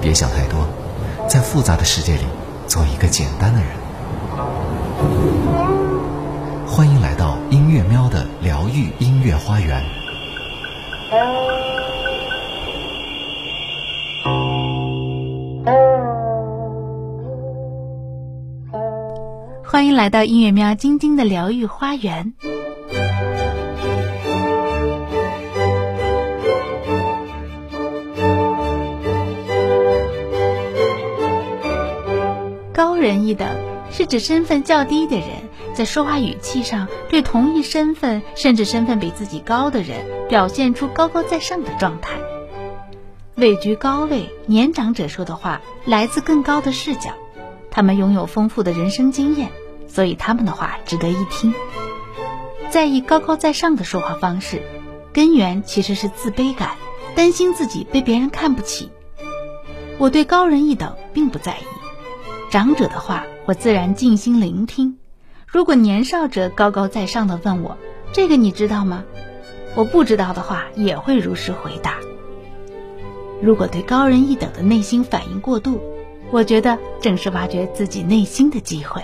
别想太多，在复杂的世界里做一个简单的人。欢迎来到音乐喵的疗愈音乐花园。欢迎来到音乐喵晶晶的疗愈花园。高人一等是指身份较低的人在说话语气上对同一身份甚至身份比自己高的人表现出高高在上的状态。位居高位，年长者说的话来自更高的视角，他们拥有丰富的人生经验，所以他们的话值得一听。在意高高在上的说话方式，根源其实是自卑感，担心自己被别人看不起。我对高人一等并不在意。长者的话，我自然静心聆听。如果年少者高高在上的问我：“这个你知道吗？”我不知道的话，也会如实回答。如果对高人一等的内心反应过度，我觉得正是挖掘自己内心的机会。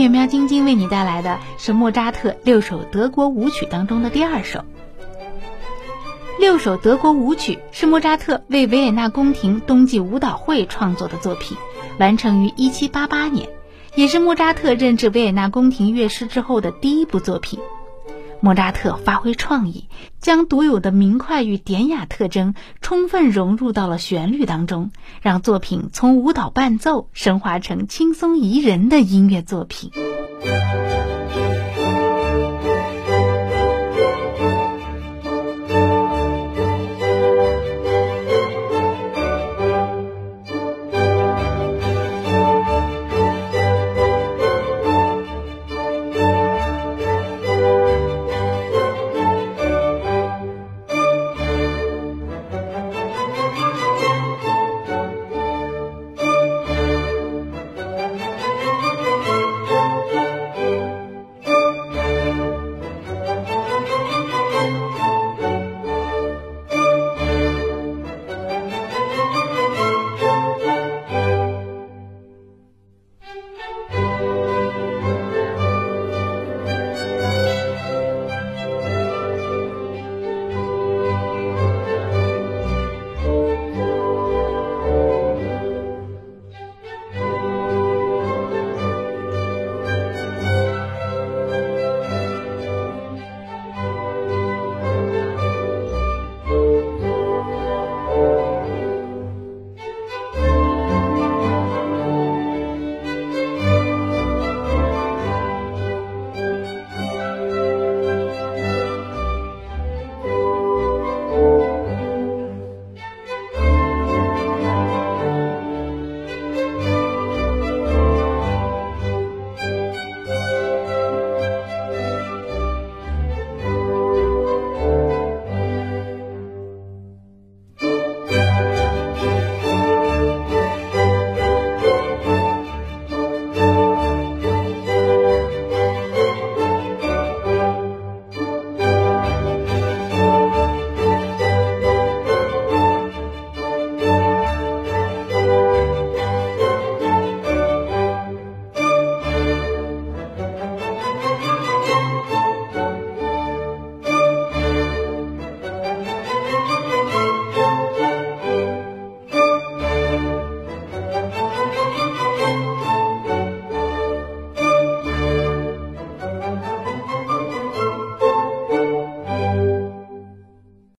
月喵晶晶为你带来的是莫扎特六首德国舞曲当中的第二首。六首德国舞曲是莫扎特为维也纳宫廷冬季舞蹈会创作的作品，完成于1788年，也是莫扎特任职维也纳宫廷乐师之后的第一部作品。莫扎特发挥创意，将独有的明快与典雅特征充分融入到了旋律当中，让作品从舞蹈伴奏升华成轻松宜人的音乐作品。